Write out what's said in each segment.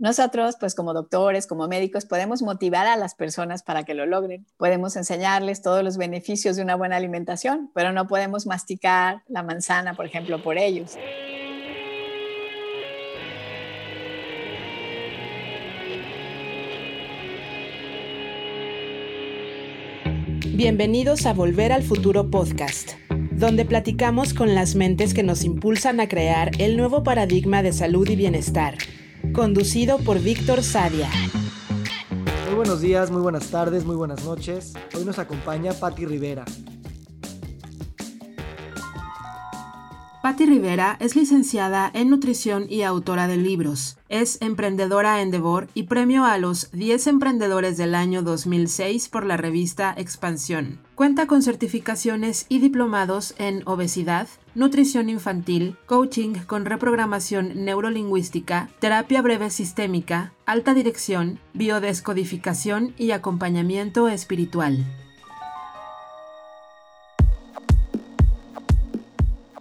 Nosotros, pues como doctores, como médicos, podemos motivar a las personas para que lo logren. Podemos enseñarles todos los beneficios de una buena alimentación, pero no podemos masticar la manzana, por ejemplo, por ellos. Bienvenidos a Volver al Futuro Podcast, donde platicamos con las mentes que nos impulsan a crear el nuevo paradigma de salud y bienestar, conducido por Víctor Sadia. Muy buenos días, muy buenas tardes, muy buenas noches. Hoy nos acompaña Patti Rivera, Patti Rivera es licenciada en nutrición y autora de libros. Es emprendedora en Devor y premio a los 10 emprendedores del año 2006 por la revista Expansión. Cuenta con certificaciones y diplomados en obesidad, nutrición infantil, coaching con reprogramación neurolingüística, terapia breve sistémica, alta dirección, biodescodificación y acompañamiento espiritual.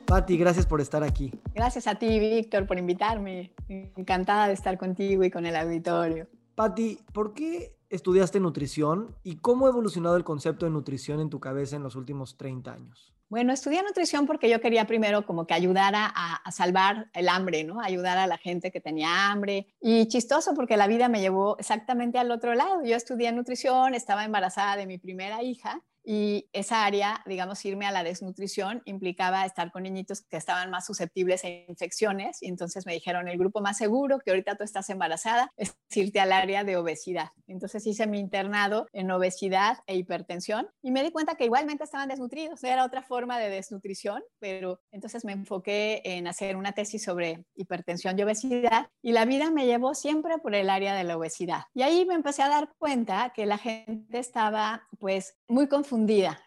Patti, gracias por estar aquí. Gracias a ti, Víctor, por invitarme. Encantada de estar contigo y con el auditorio. Patti, ¿por qué estudiaste nutrición y cómo ha evolucionado el concepto de nutrición en tu cabeza en los últimos 30 años? Bueno, estudié nutrición porque yo quería primero como que ayudar a, a, salvar el hambre, ¿no? Ayudar a la gente que tenía hambre. Y chistoso porque la vida me llevó exactamente al otro lado. Yo estudié nutrición, estaba embarazada de mi primera hija y esa área, digamos, irme a la desnutrición implicaba estar con niñitos que estaban más susceptibles a infecciones y entonces me dijeron, el grupo más seguro, que ahorita tú estás embarazada, es irte al área de obesidad. Entonces hice mi internado en obesidad e hipertensión y me di cuenta que igualmente estaban desnutridos, era otra forma de desnutrición, pero entonces me enfoqué en hacer una tesis sobre hipertensión y obesidad y la vida me llevó siempre por el área de la obesidad. Y ahí me empecé a dar cuenta que la gente estaba pues muy confundida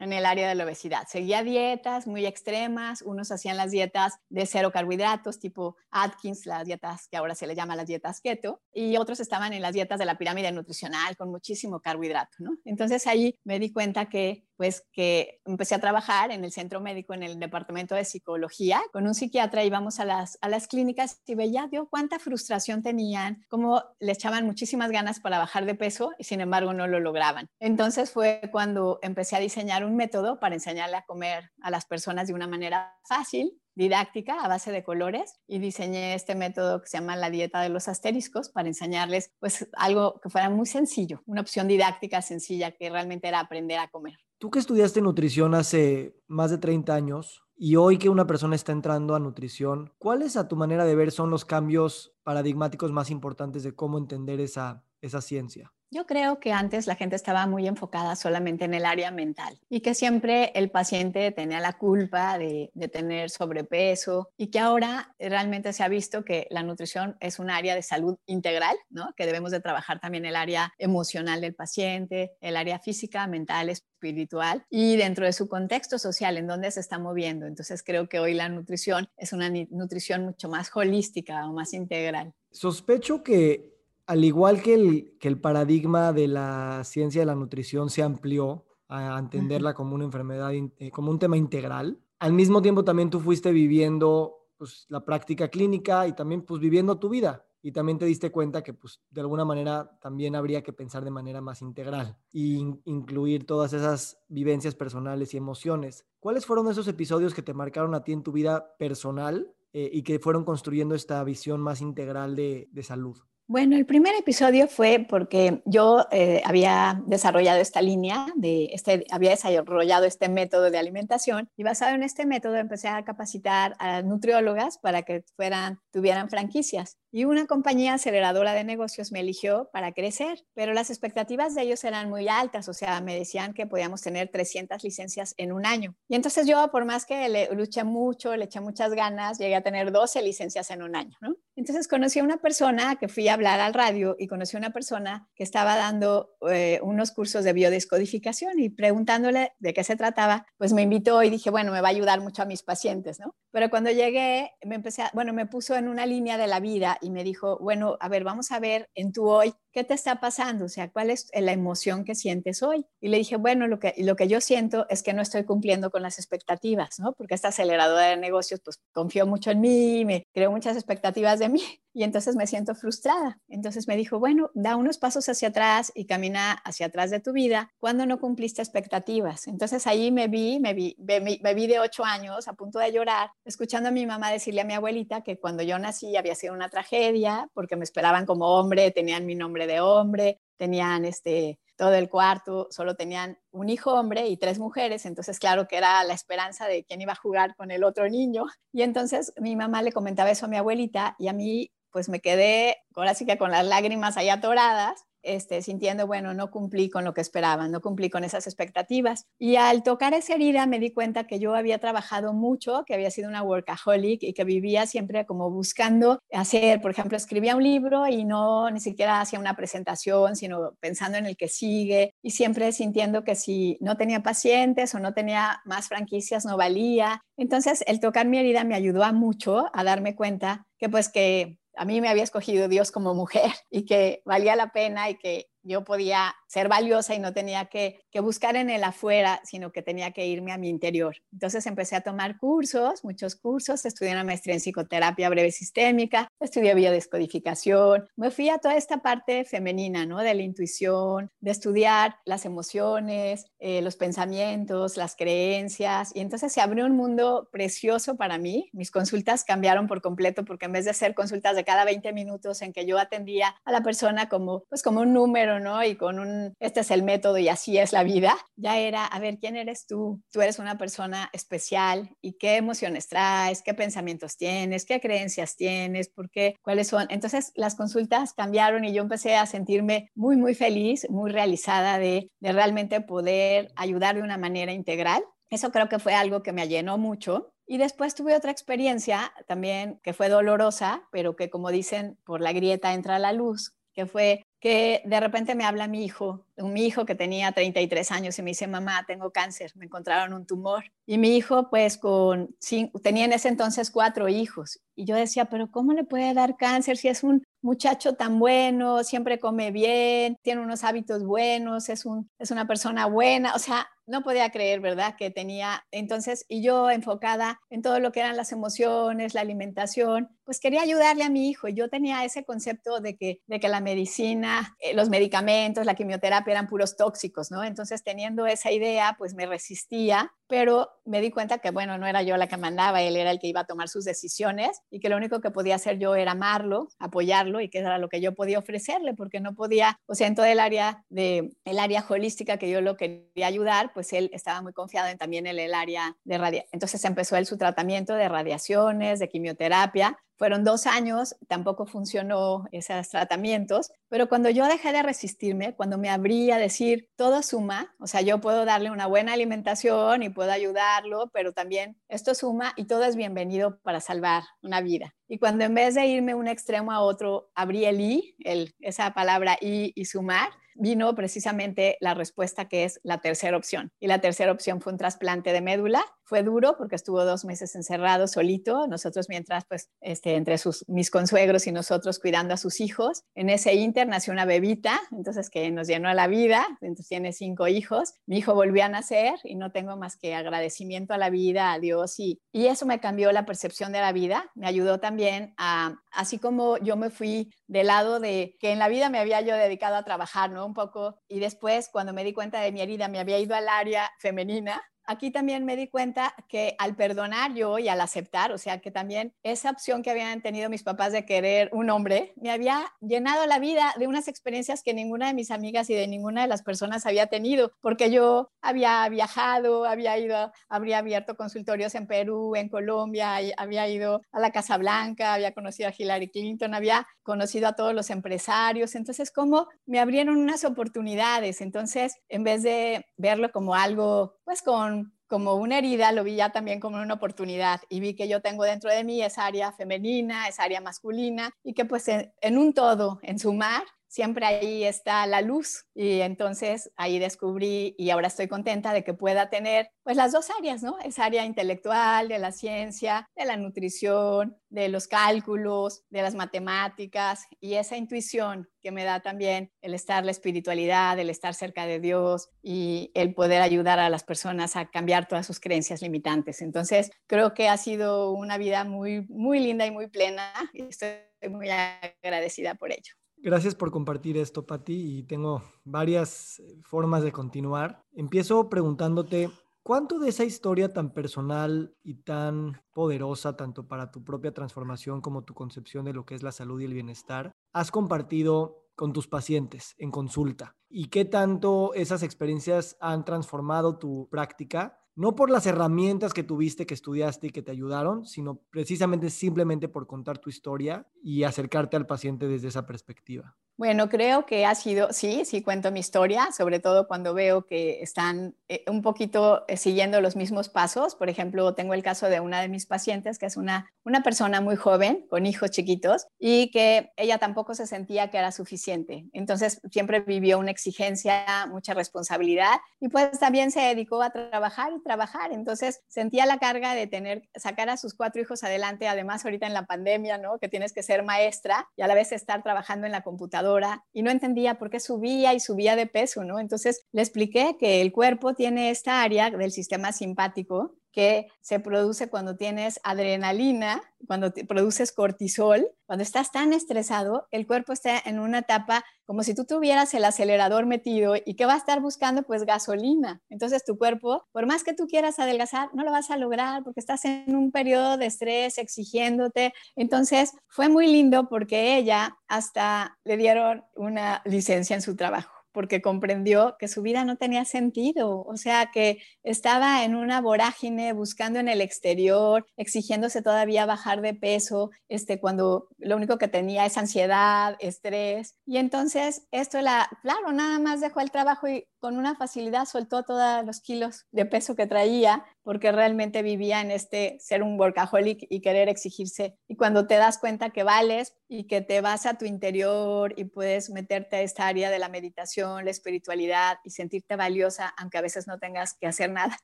en el área de la obesidad. Seguía dietas muy extremas, unos hacían las dietas de cero carbohidratos, tipo Atkins, las dietas que ahora se le llama las dietas keto, y otros estaban en las dietas de la pirámide nutricional con muchísimo carbohidrato, ¿no? Entonces ahí me di cuenta que pues que empecé a trabajar en el centro médico, en el departamento de psicología, con un psiquiatra íbamos a las, a las clínicas y veía dio cuánta frustración tenían, cómo le echaban muchísimas ganas para bajar de peso y sin embargo no lo lograban. Entonces fue cuando empecé a diseñar un método para enseñarle a comer a las personas de una manera fácil didáctica a base de colores y diseñé este método que se llama la dieta de los asteriscos para enseñarles pues algo que fuera muy sencillo, una opción didáctica sencilla que realmente era aprender a comer. Tú que estudiaste nutrición hace más de 30 años y hoy que una persona está entrando a nutrición, ¿cuáles a tu manera de ver son los cambios paradigmáticos más importantes de cómo entender esa, esa ciencia? Yo creo que antes la gente estaba muy enfocada solamente en el área mental y que siempre el paciente tenía la culpa de, de, tener sobrepeso y que ahora realmente se ha visto que la nutrición es un área de salud integral, ¿no? que debemos de trabajar también el área emocional del paciente, el área física, mental, espiritual y dentro de su contexto social en donde se está moviendo. Entonces creo que hoy la nutrición es una nutrición mucho más holística o más integral. Sospecho que al igual que el, que el paradigma de la ciencia de la nutrición se amplió a entenderla como una enfermedad, eh, como un tema integral, al mismo tiempo también tú fuiste viviendo pues, la práctica clínica y también pues viviendo tu vida. Y también te diste cuenta que pues de alguna manera también habría que pensar de manera más integral e incluir todas esas vivencias personales y emociones. ¿Cuáles fueron esos episodios que te marcaron a ti en tu vida personal eh, y que fueron construyendo esta visión más integral de, de salud? Bueno, el primer episodio fue porque yo eh, había desarrollado esta línea, de este, había desarrollado este método de alimentación y basado en este método empecé a capacitar a nutriólogas para que fueran, tuvieran franquicias. Y una compañía aceleradora de negocios me eligió para crecer, pero las expectativas de ellos eran muy altas, o sea, me decían que podíamos tener 300 licencias en un año. Y entonces yo, por más que le luché mucho, le eché muchas ganas, llegué a tener 12 licencias en un año, ¿no? Entonces conocí a una persona que fui a hablar al radio y conocí a una persona que estaba dando eh, unos cursos de biodescodificación y preguntándole de qué se trataba, pues me invitó y dije, bueno, me va a ayudar mucho a mis pacientes, ¿no? Pero cuando llegué, me empecé, a, bueno, me puso en una línea de la vida y me dijo, bueno, a ver, vamos a ver en tu hoy ¿qué te está pasando? O sea, ¿cuál es la emoción que sientes hoy? Y le dije, bueno, lo que, lo que yo siento es que no estoy cumpliendo con las expectativas, ¿no? Porque esta aceleradora de negocios, pues confió mucho en mí, me creó muchas expectativas de mí y entonces me siento frustrada. Entonces me dijo, bueno, da unos pasos hacia atrás y camina hacia atrás de tu vida cuando no cumpliste expectativas. Entonces ahí me vi, me vi, me, vi de ocho años a punto de llorar, escuchando a mi mamá decirle a mi abuelita que cuando yo nací había sido una tragedia porque me esperaban como hombre, tenían mi nombre de hombre, tenían este todo el cuarto, solo tenían un hijo hombre y tres mujeres, entonces claro que era la esperanza de quién iba a jugar con el otro niño. Y entonces mi mamá le comentaba eso a mi abuelita y a mí pues me quedé ahora sí que con las lágrimas ahí atoradas este, sintiendo, bueno, no cumplí con lo que esperaban, no cumplí con esas expectativas. Y al tocar esa herida me di cuenta que yo había trabajado mucho, que había sido una workaholic y que vivía siempre como buscando hacer, por ejemplo, escribía un libro y no ni siquiera hacía una presentación, sino pensando en el que sigue y siempre sintiendo que si no tenía pacientes o no tenía más franquicias no valía. Entonces, el tocar mi herida me ayudó a mucho a darme cuenta que pues que a mí me había escogido Dios como mujer y que valía la pena y que yo podía ser valiosa y no tenía que, buscar en el afuera, sino que tenía que irme a mi interior. Entonces empecé a tomar cursos, muchos cursos, estudié una maestría en psicoterapia breve sistémica, estudié biodescodificación, me fui a toda esta parte femenina, ¿no? De la intuición, de estudiar las emociones, eh, los pensamientos, las creencias, y entonces se abrió un mundo precioso para mí. Mis consultas cambiaron por completo porque en vez de ser consultas de cada 20 minutos en que yo atendía a la persona como, pues como un número, ¿no? Y con un, este es el método y así es la vida, ya era, a ver, ¿quién eres tú? Tú eres una persona especial y qué emociones traes, qué pensamientos tienes, qué creencias tienes, por qué, cuáles son. Entonces las consultas cambiaron y yo empecé a sentirme muy, muy feliz, muy realizada de, de realmente poder ayudar de una manera integral. Eso creo que fue algo que me llenó mucho. Y después tuve otra experiencia también que fue dolorosa, pero que como dicen, por la grieta entra la luz, que fue que de repente me habla mi hijo, mi hijo que tenía 33 años y me dice, mamá, tengo cáncer, me encontraron un tumor. Y mi hijo, pues, con, tenía en ese entonces cuatro hijos. Y yo decía, pero ¿cómo le puede dar cáncer si es un muchacho tan bueno, siempre come bien, tiene unos hábitos buenos, es, un, es una persona buena? O sea, no podía creer, ¿verdad? Que tenía, entonces, y yo enfocada en todo lo que eran las emociones, la alimentación, pues quería ayudarle a mi hijo. Y yo tenía ese concepto de que, de que la medicina, eh, los medicamentos, la quimioterapia eran puros tóxicos, ¿no? Entonces, teniendo esa idea, pues me resistía pero me di cuenta que, bueno, no era yo la que mandaba, él era el que iba a tomar sus decisiones y que lo único que podía hacer yo era amarlo, apoyarlo y que era lo que yo podía ofrecerle, porque no podía, o sea, en todo el área de el área holística que yo lo quería ayudar, pues él estaba muy confiado en también en el área de radiación. Entonces empezó él su tratamiento de radiaciones, de quimioterapia, fueron dos años, tampoco funcionó esos tratamientos, pero cuando yo dejé de resistirme, cuando me abrí a decir, todo suma, o sea, yo puedo darle una buena alimentación y puedo ayudarlo, pero también esto suma y todo es bienvenido para salvar una vida. Y cuando en vez de irme un extremo a otro, abrí el I, esa palabra I y sumar, vino precisamente la respuesta que es la tercera opción. Y la tercera opción fue un trasplante de médula. Fue duro porque estuvo dos meses encerrado solito, nosotros mientras, pues, este, entre mis consuegros y nosotros cuidando a sus hijos. En ese inter nació una bebita, entonces que nos llenó la vida, entonces tiene cinco hijos. Mi hijo volvió a nacer y no tengo más que agradecimiento a la vida, a Dios, y, y eso me cambió la percepción de la vida. Me ayudó también a, así como yo me fui del lado de que en la vida me había yo dedicado a trabajar, ¿no? Un poco, y después cuando me di cuenta de mi herida, me había ido al área femenina, aquí también me di cuenta que al perdonar yo y al aceptar, o sea, que también esa opción que habían tenido mis papás de querer un hombre, me había llenado la vida de unas experiencias que ninguna de mis amigas y de ninguna de las personas había tenido, porque yo había viajado, había ido, habría abierto consultorios en Perú, en Colombia, había ido a la Casa Blanca, había conocido a Hillary Clinton, había conocido a todos los empresarios, entonces como me abrieron unas oportunidades, entonces en vez de verlo como algo, pues con como una herida, lo vi ya también como una oportunidad y vi que yo tengo dentro de mí esa área femenina, esa área masculina y que pues en, un todo, en sumar, siempre ahí está la luz. Y entonces ahí descubrí y ahora estoy contenta de que pueda tener pues las dos áreas, ¿no? Esa área intelectual, de la ciencia, de la nutrición, de los cálculos, de las matemáticas y esa intuición que me da también el estar la espiritualidad, el estar cerca de Dios y el poder ayudar a las personas a cambiar todas sus creencias limitantes. Entonces, creo que ha sido una vida muy, muy linda y muy plena y estoy muy agradecida por ello. Gracias por compartir esto, Patti, y tengo varias formas de continuar. Empiezo preguntándote, ¿cuánto de esa historia tan personal y tan poderosa, tanto para tu propia transformación como tu concepción de lo que es la salud y el bienestar, has compartido con tus pacientes en consulta? ¿Y qué tanto esas experiencias han transformado tu práctica no por las herramientas que tuviste, que estudiaste y que te ayudaron, sino precisamente simplemente por contar tu historia y acercarte al paciente desde esa perspectiva. Bueno, creo que ha sido, sí, sí cuento mi historia, sobre todo cuando veo que están eh, un poquito eh, siguiendo los mismos pasos. Por ejemplo, tengo el caso de una de mis pacientes, que es una, una persona muy joven, con hijos chiquitos, y que ella tampoco se sentía que era suficiente. Entonces, siempre vivió una exigencia, mucha responsabilidad, y pues también se dedicó a trabajar y trabajar. Entonces, sentía la carga de tener, sacar a sus cuatro hijos adelante, además ahorita en la pandemia, ¿no? Que tienes que ser maestra y a la vez estar trabajando en la computadora y no entendía por qué subía y subía de peso, ¿no? Entonces le expliqué que el cuerpo tiene esta área del sistema simpático que se produce cuando tienes adrenalina, cuando produces cortisol, cuando estás tan estresado, el cuerpo está en una etapa como si tú tuvieras el acelerador metido y que va a estar buscando pues gasolina. Entonces tu cuerpo, por más que tú quieras adelgazar, no lo vas a lograr porque estás en un periodo de estrés exigiéndote. Entonces fue muy lindo porque ella hasta le dieron una licencia en su trabajo porque comprendió que su vida no tenía sentido, o sea, que estaba en una vorágine buscando en el exterior, exigiéndose todavía bajar de peso, este, cuando lo único que tenía es ansiedad, estrés. Y entonces esto, la, claro, nada más dejó el trabajo y con una facilidad soltó todos los kilos de peso que traía porque realmente vivía en este ser un workaholic y querer exigirse. Y cuando te das cuenta que vales y que te vas a tu interior y puedes meterte a esta área de la meditación, la espiritualidad y sentirte valiosa, aunque a veces no tengas que hacer nada,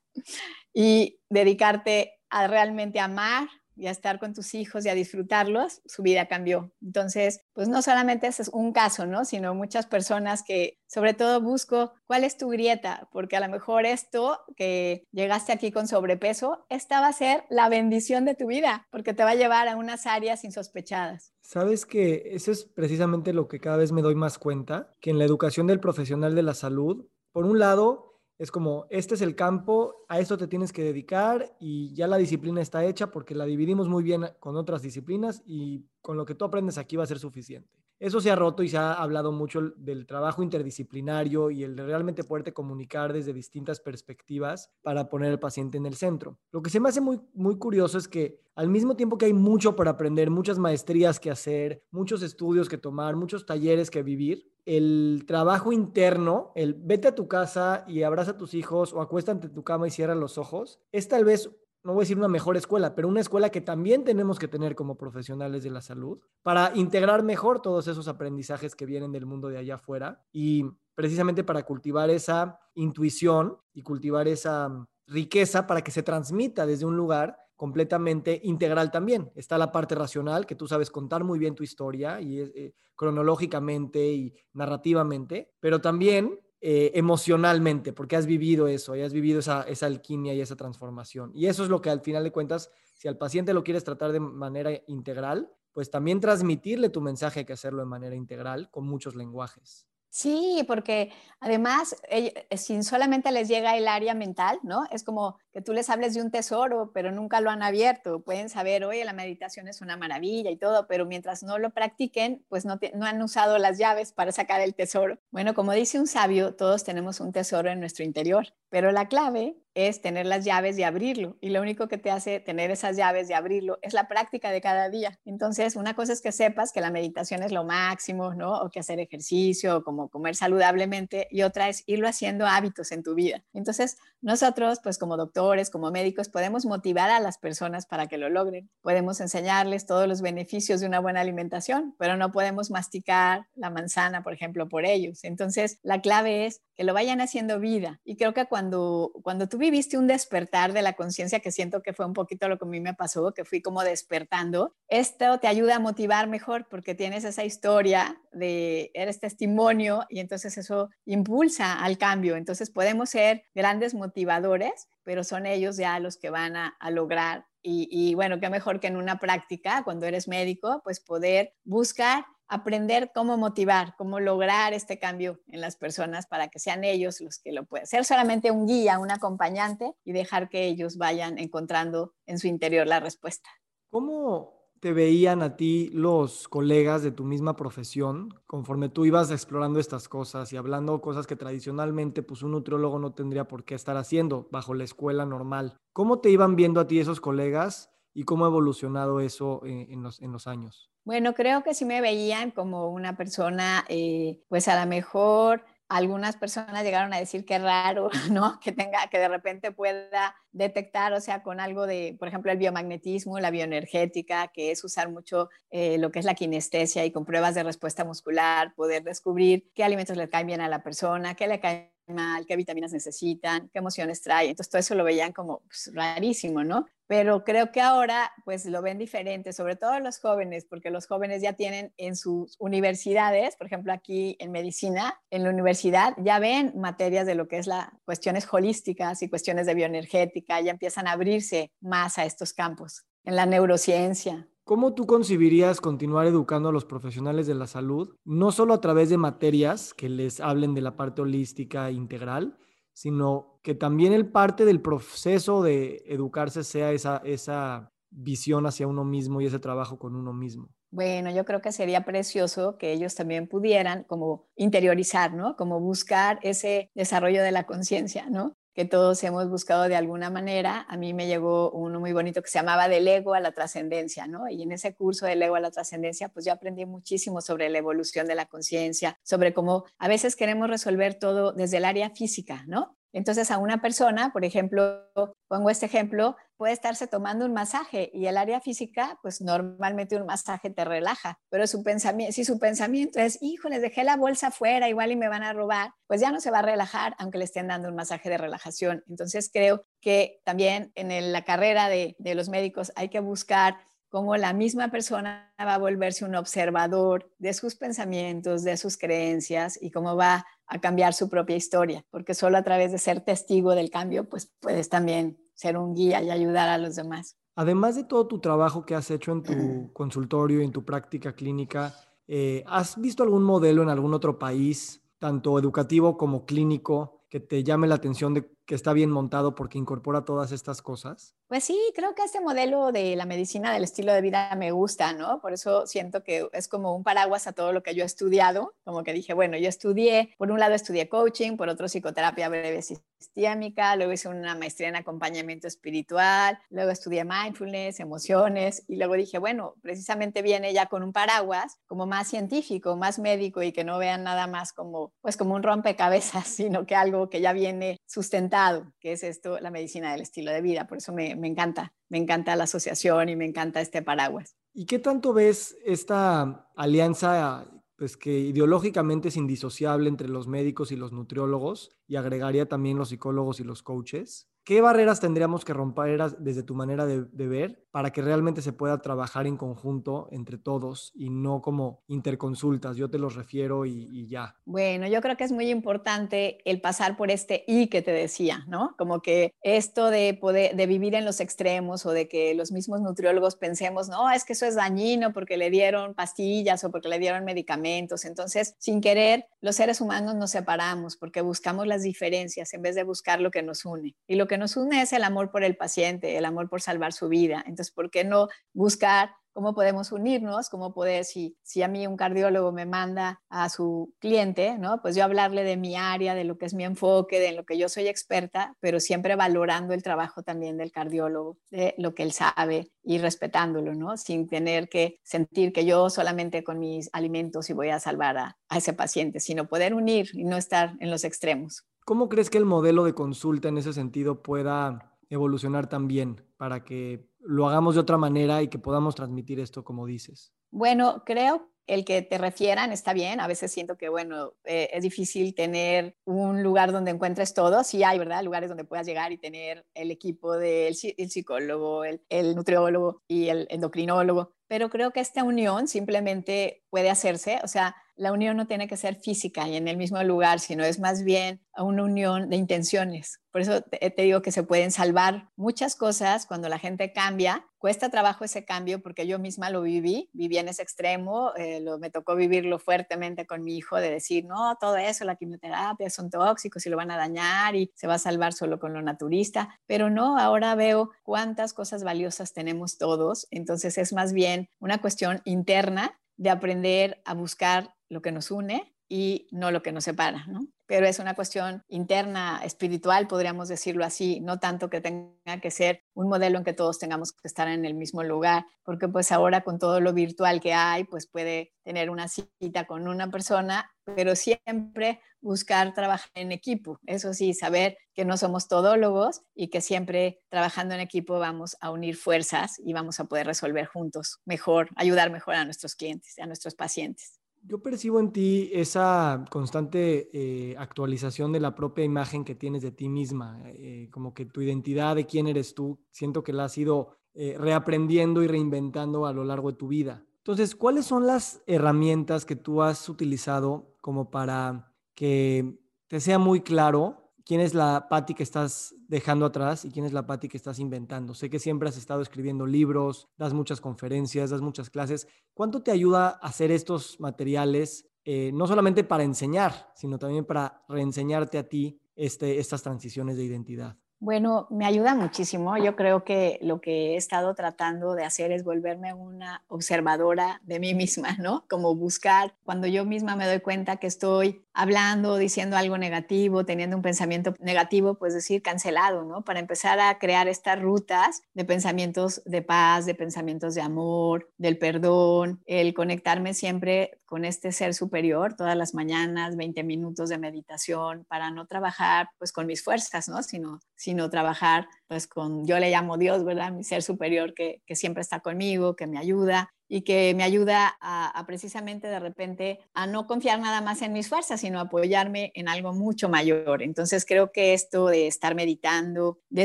y dedicarte a realmente amar y a estar con tus hijos y a disfrutarlos, su vida cambió. Entonces, pues no solamente ese es un caso, ¿no? Sino muchas personas que sobre todo busco cuál es tu grieta, porque a lo mejor esto que llegaste aquí con sobrepeso, esta va a ser la bendición de tu vida, porque te va a llevar a unas áreas insospechadas. Sabes que eso es precisamente lo que cada vez me doy más cuenta, que en la educación del profesional de la salud, por un lado, es como, este es el campo, a esto te tienes que dedicar y ya la disciplina está hecha porque la dividimos muy bien con otras disciplinas y con lo que tú aprendes aquí va a ser suficiente. Eso se ha roto y se ha hablado mucho del trabajo interdisciplinario y el realmente poderte comunicar desde distintas perspectivas para poner al paciente en el centro. Lo que se me hace muy, muy curioso es que al mismo tiempo que hay mucho para aprender, muchas maestrías que hacer, muchos estudios que tomar, muchos talleres que vivir, el trabajo interno, el vete a tu casa y abraza a tus hijos o acuéstate en tu cama y cierra los ojos, es tal vez no voy a decir una mejor escuela, pero una escuela que también tenemos que tener como profesionales de la salud para integrar mejor todos esos aprendizajes que vienen del mundo de allá afuera y precisamente para cultivar esa intuición y cultivar esa mm, riqueza para que se transmita desde un lugar completamente integral también. Está la parte racional, que tú sabes contar muy bien tu historia y eh, cronológicamente y narrativamente, pero también eh, emocionalmente, porque has vivido eso, y has vivido esa, esa alquimia y esa transformación. Y eso es lo que al final de cuentas, si al paciente lo quieres tratar de manera integral, pues también transmitirle tu mensaje hay que hacerlo de manera integral con muchos lenguajes. Sí, porque además, eh, sin solamente les llega el área mental, ¿no? Es como tú les hables de un tesoro, pero nunca lo han abierto. Pueden saber, oye, la meditación es una maravilla y todo, pero mientras no lo practiquen, pues no, no han usado las llaves para sacar el tesoro. Bueno, como dice un sabio, todos tenemos un tesoro en nuestro interior, pero la clave es tener las llaves y abrirlo. Y lo único que te hace tener esas llaves y abrirlo es la práctica de cada día. Entonces, una cosa es que sepas que la meditación es lo máximo, ¿no? O que hacer ejercicio, o como comer saludablemente, y otra es irlo haciendo hábitos en tu vida. Entonces, nosotros, pues como doctor, como médicos, podemos motivar a las personas para que lo logren. Podemos enseñarles todos los beneficios de una buena alimentación, pero no podemos masticar la manzana, por ejemplo, por ellos. Entonces, la clave es que lo vayan haciendo vida. Y creo que cuando, cuando tú viviste un despertar de la conciencia, que siento que fue un poquito lo que a mí me pasó, que fui como despertando, esto te ayuda a motivar mejor porque tienes esa historia de, eres testimonio y entonces eso impulsa al cambio. Entonces podemos ser grandes motivadores, pero son ellos ya los que van a, lograr. Y, bueno, qué mejor que en una práctica, cuando eres médico, pues poder buscar aprender cómo motivar, cómo lograr este cambio en las personas para que sean ellos los que lo puedan. Ser solamente un guía, un acompañante y dejar que ellos vayan encontrando en su interior la respuesta. ¿Cómo te veían a ti los colegas de tu misma profesión conforme tú ibas explorando estas cosas y hablando cosas que tradicionalmente pues un nutriólogo no tendría por qué estar haciendo bajo la escuela normal? ¿Cómo te iban viendo a ti esos colegas y cómo ha evolucionado eso en los, en los años? Bueno, creo que sí me veían como una persona, eh, pues a lo mejor algunas personas llegaron a decir que raro, ¿no? Que tenga, que de repente pueda detectar, o sea, con algo de, por ejemplo, el biomagnetismo, la bioenergética, que es usar mucho eh, lo que es la kinestesia y con pruebas de respuesta muscular, poder descubrir qué alimentos le caen bien a la persona, qué le caen mal, qué vitaminas necesitan, qué emociones trae. Entonces todo eso lo veían como pues, rarísimo, ¿no? Pero creo que ahora pues lo ven diferente, sobre todo los jóvenes, porque los jóvenes ya tienen en sus universidades, por ejemplo aquí en medicina, en la universidad ya ven materias de lo que es las cuestiones holísticas y cuestiones de bioenergética, ya empiezan a abrirse más a estos campos, en la neurociencia. ¿Cómo tú concibirías continuar educando a los profesionales de la salud, no solo a través de materias que les hablen de la parte holística integral, sino que también el parte del proceso de educarse sea esa, esa visión hacia uno mismo y ese trabajo con uno mismo? Bueno, yo creo que sería precioso que ellos también pudieran como interiorizar, ¿no? Como buscar ese desarrollo de la conciencia, ¿no? Que todos hemos buscado de alguna manera. A mí me llegó uno muy bonito que se llamaba Del ego a la trascendencia, ¿no? Y en ese curso del ego a la trascendencia, pues yo aprendí muchísimo sobre la evolución de la conciencia, sobre cómo a veces queremos resolver todo desde el área física, ¿no? Entonces a una persona, por ejemplo, pongo este ejemplo, puede estarse tomando un masaje y el área física, pues normalmente un masaje te relaja, pero su pensamiento, si su pensamiento es, híjole, dejé la bolsa afuera, igual y me van a robar, pues ya no se va a relajar aunque le estén dando un masaje de relajación. Entonces creo que también en la carrera de, de los médicos hay que buscar cómo la misma persona va a volverse un observador de sus pensamientos, de sus creencias y cómo va a cambiar su propia historia, porque solo a través de ser testigo del cambio, pues puedes también ser un guía y ayudar a los demás. Además de todo tu trabajo que has hecho en tu consultorio y en tu práctica clínica, eh, ¿has visto algún modelo en algún otro país, tanto educativo como clínico, que te llame la atención de que está bien montado porque incorpora todas estas cosas? Pues sí, creo que este modelo de la medicina del estilo de vida me gusta, ¿no? Por eso siento que es como un paraguas a todo lo que yo he estudiado, como que dije, bueno, yo estudié, por un lado estudié coaching, por otro psicoterapia breve sistémica, luego hice una maestría en acompañamiento espiritual, luego estudié mindfulness, emociones, y luego dije, bueno, precisamente viene ya con un paraguas como más científico, más médico y que no vean nada más como, pues como un rompecabezas, sino que algo que ya viene sustentado que es esto, la medicina del estilo de vida. Por eso me, me encanta, me encanta la asociación y me encanta este paraguas. ¿Y qué tanto ves esta alianza pues que ideológicamente es indisociable entre los médicos y los nutriólogos y agregaría también los psicólogos y los coaches? ¿Qué barreras tendríamos que romper desde tu manera de, ver para que realmente se pueda trabajar en conjunto entre todos y no como interconsultas? Yo te los refiero y, ya. Bueno, yo creo que es muy importante el pasar por este y que te decía, ¿no? Como que esto de poder, de vivir en los extremos o de que los mismos nutriólogos pensemos, no, es que eso es dañino porque le dieron pastillas o porque le dieron medicamentos. Entonces, sin querer, los seres humanos nos separamos porque buscamos las diferencias en vez de buscar lo que nos une. Y lo que nos une es el amor por el paciente, el amor por salvar su vida. ¿Por qué no buscar cómo podemos unirnos? ¿Cómo poder, si, si a mí un cardiólogo me manda a su cliente, ¿no? Pues yo hablarle de mi área, de lo que es mi enfoque, de lo que yo soy experta, pero siempre valorando el trabajo también del cardiólogo, de lo que él sabe y respetándolo, ¿no? Sin tener que sentir que yo solamente con mis alimentos y voy a salvar a ese paciente, sino poder unir y no estar en los extremos. ¿Cómo crees que el modelo de consulta en ese sentido pueda evolucionar también para que lo hagamos de otra manera y que podamos transmitir esto como dices? Bueno, creo el que te refieran está bien. A veces siento que, bueno, eh, es difícil tener un lugar donde encuentres todo. Sí hay, ¿verdad? Lugares donde puedas llegar y tener el equipo del psicólogo, el, el nutriólogo y el endocrinólogo. Pero creo que esta unión simplemente puede hacerse. O sea, la unión no tiene que ser física y en el mismo lugar, sino es más bien una unión de intenciones. Por eso te, digo que se pueden salvar muchas cosas cuando la gente cambia. Cuesta trabajo ese cambio porque yo misma lo viví, viví en ese extremo, eh, me tocó vivirlo fuertemente con mi hijo de decir, no, todo eso, la quimioterapia son tóxicos y lo van a dañar y se va a salvar solo con lo naturista. Pero no, ahora veo cuántas cosas valiosas tenemos todos. Entonces es más bien una cuestión interna de aprender a buscar lo que nos une y no lo que nos separa, ¿no? Pero es una cuestión interna, espiritual, podríamos decirlo así, no tanto que tenga que ser un modelo en que todos tengamos que estar en el mismo lugar, porque pues ahora con todo lo virtual que hay, pues puede tener una cita con una persona, pero siempre buscar trabajar en equipo. Eso sí, saber que no somos todólogos y que siempre trabajando en equipo vamos a unir fuerzas y vamos a poder resolver juntos mejor, ayudar mejor a nuestros clientes, a nuestros pacientes. Yo percibo en ti esa constante eh, actualización de la propia imagen que tienes de ti misma, eh, como que tu identidad de quién eres tú, siento que la has ido eh, reaprendiendo y reinventando a lo largo de tu vida. Entonces, ¿cuáles son las herramientas que tú has utilizado como para que te sea muy claro quién es la Patti que estás dejando atrás y quién es la Patti que estás inventando. Sé que siempre has estado escribiendo libros, das muchas conferencias, das muchas clases. ¿Cuánto te ayuda a hacer estos materiales, eh, no solamente para enseñar, sino también para reenseñarte a ti este, estas transiciones de identidad? Bueno, me ayuda muchísimo. Yo creo que lo que he estado tratando de hacer es volverme una observadora de mí misma, ¿no? Como buscar, cuando yo misma me doy cuenta que estoy hablando, diciendo algo negativo, teniendo un pensamiento negativo, pues decir cancelado, ¿no? Para empezar a crear estas rutas de pensamientos de paz, de pensamientos de amor, del perdón, el conectarme siempre con este ser superior todas las mañanas, 20 minutos de meditación para no trabajar pues con mis fuerzas, ¿no? Sino sino trabajar pues con, yo le llamo Dios, ¿verdad? Mi ser superior que, siempre está conmigo, que me ayuda y que me ayuda a, precisamente de repente a no confiar nada más en mis fuerzas, sino apoyarme en algo mucho mayor. Entonces creo que esto de estar meditando, de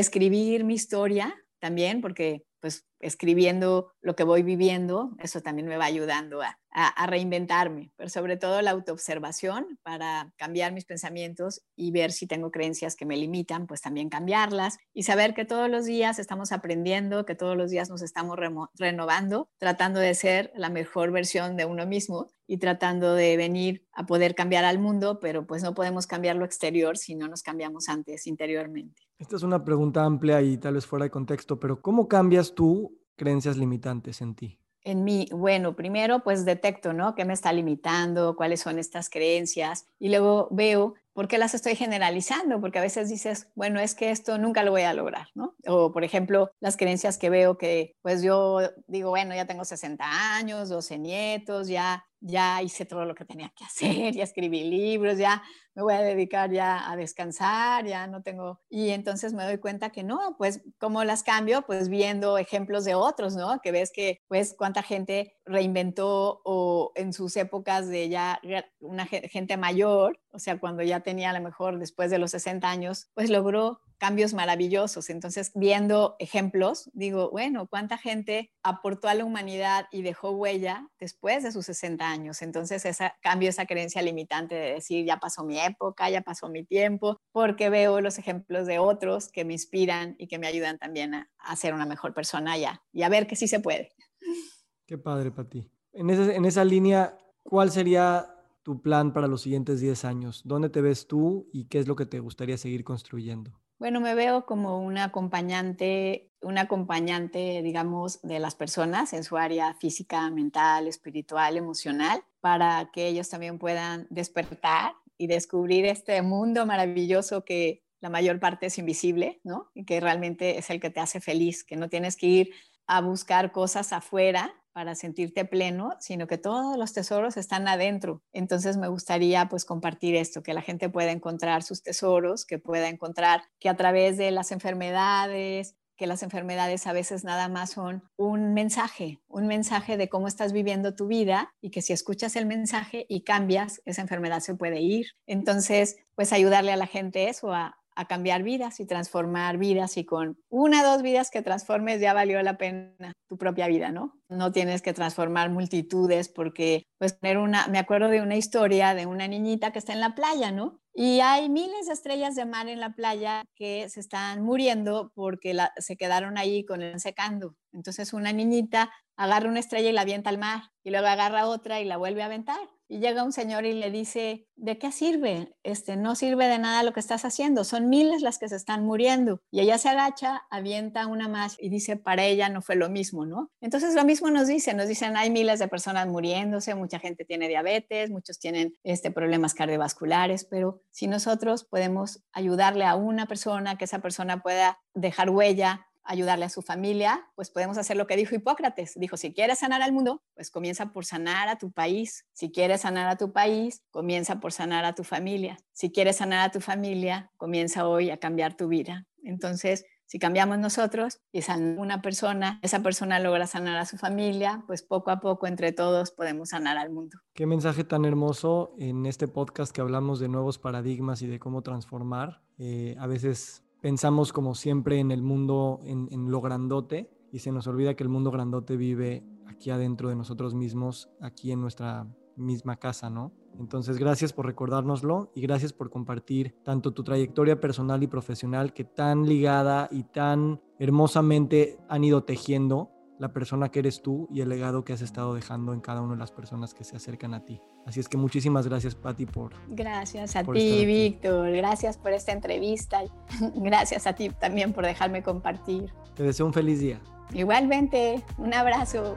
escribir mi historia también, porque pues escribiendo lo que voy viviendo, eso también me va ayudando a, reinventarme, pero sobre todo la autoobservación para cambiar mis pensamientos y ver si tengo creencias que me limitan, pues también cambiarlas y saber que todos los días estamos aprendiendo, que todos los días nos estamos renovando, tratando de ser la mejor versión de uno mismo y tratando de venir a poder cambiar al mundo, pero pues no podemos cambiar lo exterior si no nos cambiamos antes interiormente. Esta es una pregunta amplia y tal vez fuera de contexto, pero ¿cómo cambias tú creencias limitantes en ti? en mí, bueno, primero pues detecto, ¿no? ¿Qué me está limitando? ¿Cuáles son estas creencias? Y luego veo por qué las estoy generalizando, porque a veces dices, bueno, es que esto nunca lo voy a lograr, ¿no? O por ejemplo, las creencias que veo que pues yo digo, bueno, ya tengo 60 años, 12 nietos, ya ya hice todo lo que tenía que hacer, ya escribí libros, ya me voy a dedicar ya a descansar, ya no tengo... Y entonces me doy cuenta que no, pues cómo las cambio, pues viendo ejemplos de otros, ¿no? Que ves que, pues, cuánta gente reinventó o en sus épocas de ya una gente mayor, o sea, cuando ya tenía a lo mejor después de los 60 años, pues logró cambios maravillosos. Entonces, viendo ejemplos, digo, bueno, ¿cuánta gente aportó a la humanidad y dejó huella después de sus 60 años? Entonces, esa, cambio esa creencia limitante de decir, ya pasó mi época, ya pasó mi tiempo, porque veo los ejemplos de otros que me inspiran y que me ayudan también a, ser una mejor persona ya y a ver que sí se puede. Qué padre, Pati. En esa, en esa línea, ¿cuál sería tu plan para los siguientes 10 años? ¿Dónde te ves tú y qué es lo que te gustaría seguir construyendo? Bueno, me veo como una acompañante, una acompañante, digamos, de las personas en su área física, mental, espiritual, emocional, para que ellos también puedan despertar y descubrir este mundo maravilloso que la mayor parte es invisible, ¿no? Y que realmente es el que te hace feliz, que no tienes que ir a buscar cosas afuera para sentirte pleno, sino que todos los tesoros están adentro. Entonces me gustaría pues compartir esto, que la gente pueda encontrar sus tesoros, que pueda encontrar que a través de las enfermedades, que las enfermedades a veces nada más son un mensaje, un mensaje de cómo estás viviendo tu vida y que si escuchas el mensaje y cambias, esa enfermedad se puede ir. Entonces, pues ayudarle a la gente eso, a, a cambiar vidas y transformar vidas y con una dos vidas que transformes ya valió la pena tu propia vida, ¿no? No tienes que transformar multitudes porque pues tener una, me acuerdo de una historia de una niñita que está en la playa, ¿no? Y hay miles de estrellas de mar en la playa que se están muriendo porque se quedaron ahí con el secando. Entonces una niñita agarra una estrella y la avienta al mar y luego agarra otra y la vuelve a aventar y llega un señor y le dice, ¿de qué sirve? Este, no sirve de nada lo que estás haciendo, son miles las que se están muriendo. Y ella se agacha, avienta una más y dice, para ella no fue lo mismo, ¿no? Entonces lo mismo nos dicen, nos dicen, hay miles de personas muriéndose, mucha gente tiene diabetes, muchos tienen este, problemas cardiovasculares, pero si nosotros podemos ayudarle a una persona, que esa persona pueda dejar huella, ayudarle a su familia, pues podemos hacer lo que dijo Hipócrates. Dijo, si quieres sanar al mundo, pues comienza por sanar a tu país. Si quieres sanar a tu país, comienza por sanar a tu familia. Si quieres sanar a tu familia, comienza hoy a cambiar tu vida. Entonces, si cambiamos nosotros y sana una persona, esa persona logra sanar a su familia, pues poco a poco entre todos podemos sanar al mundo. Qué mensaje tan hermoso en este podcast que hablamos de nuevos paradigmas y de cómo transformar. Eh, a veces pensamos como siempre en el mundo, en, lo grandote, y se nos olvida que el mundo grandote vive aquí adentro de nosotros mismos, aquí en nuestra misma casa, ¿no? Entonces, gracias por recordárnoslo y gracias por compartir tanto tu trayectoria personal y profesional que tan ligada y tan hermosamente han ido tejiendo la persona que eres tú y el legado que has estado dejando en cada una de las personas que se acercan a ti. Así es que muchísimas gracias, Patti, por... Gracias a ti, Víctor. Gracias por esta entrevista. Gracias a ti también por dejarme compartir. Te deseo un feliz día. Igualmente, un abrazo.